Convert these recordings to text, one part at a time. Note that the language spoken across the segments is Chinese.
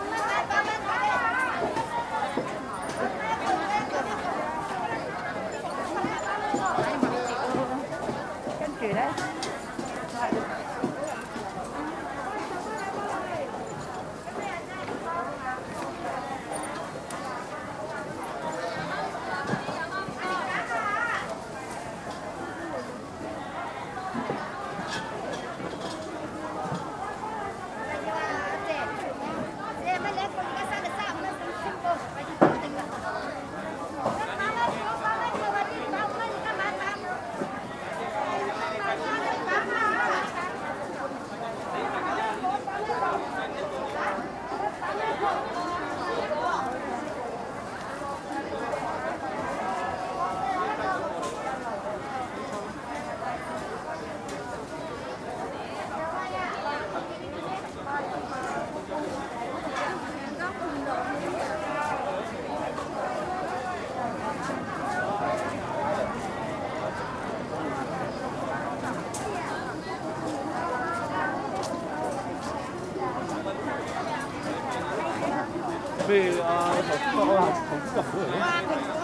엄마 被啊，投资个啊，投资个好。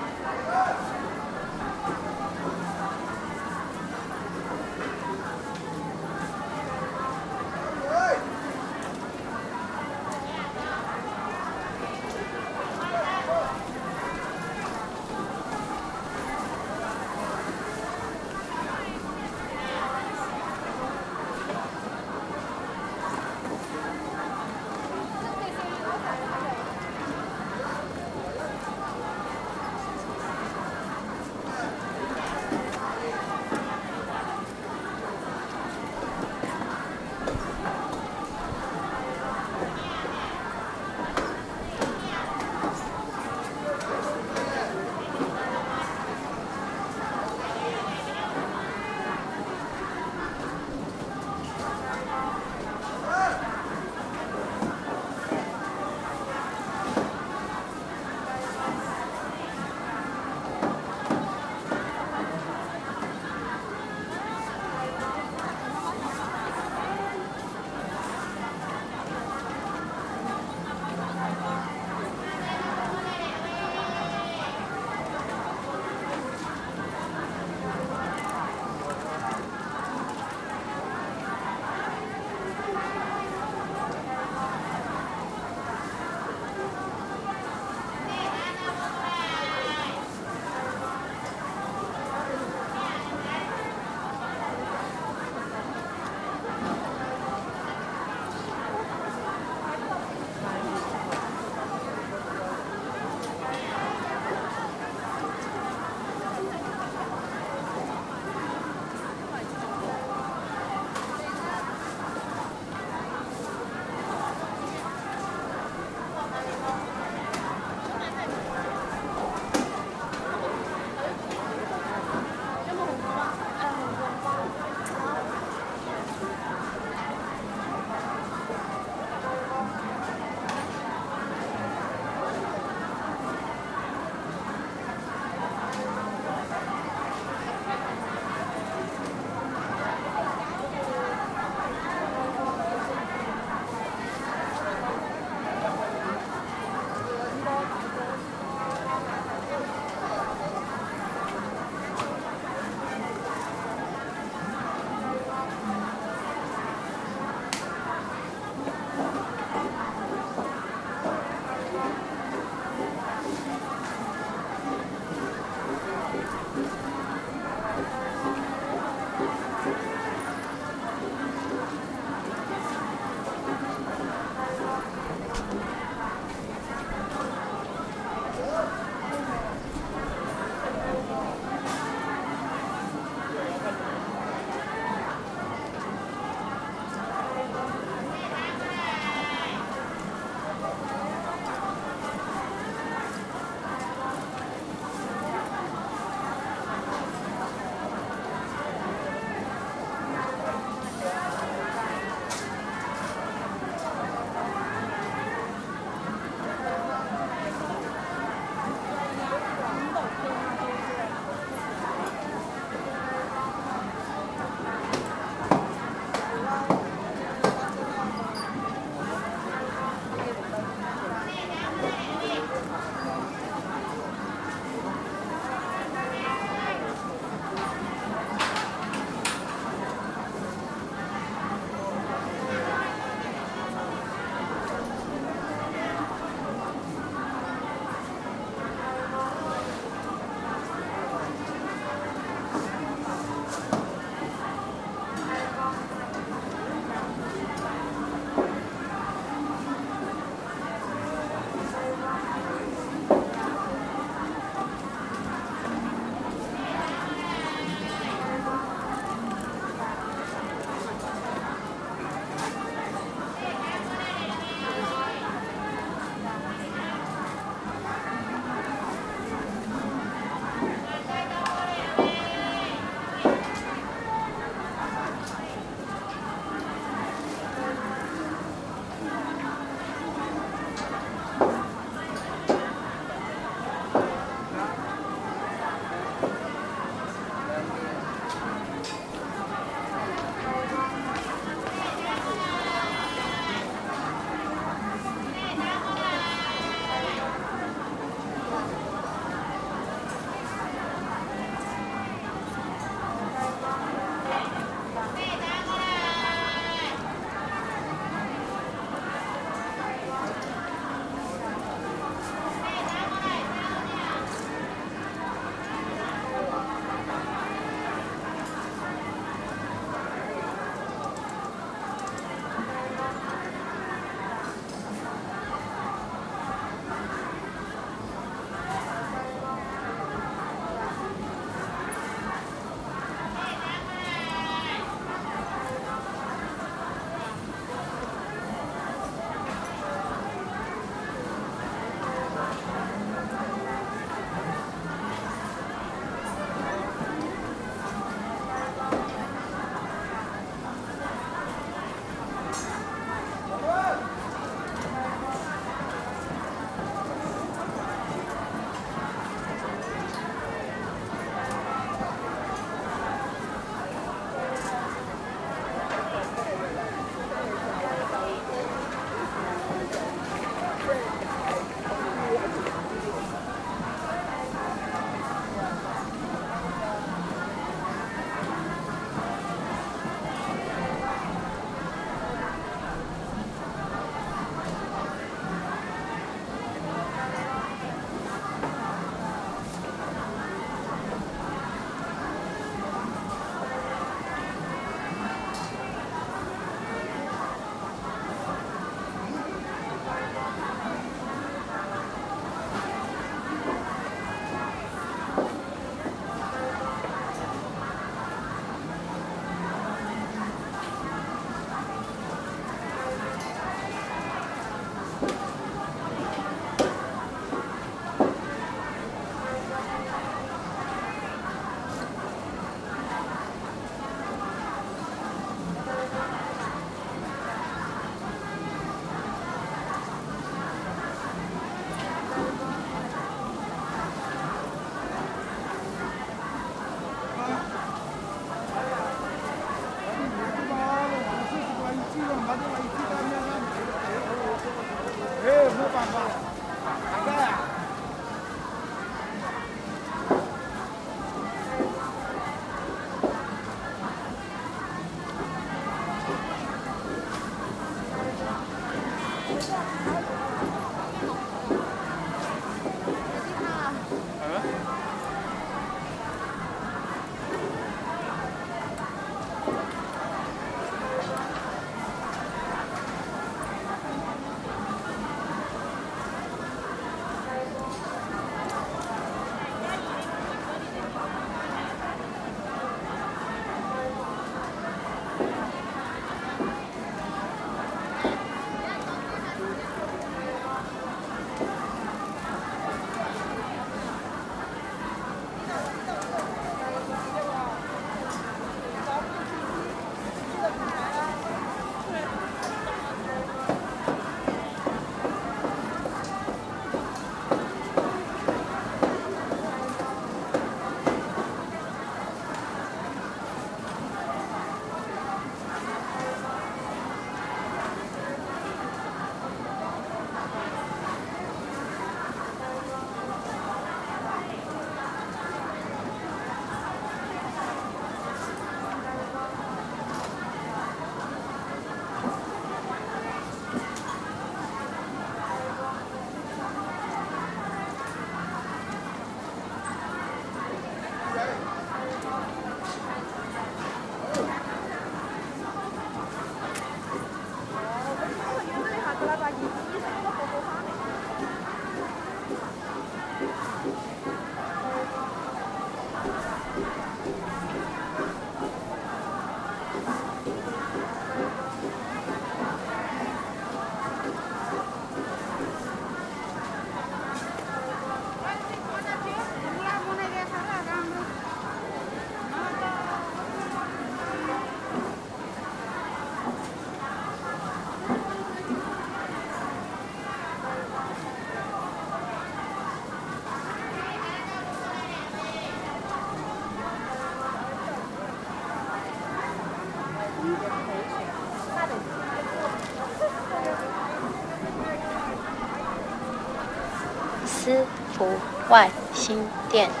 外星电台。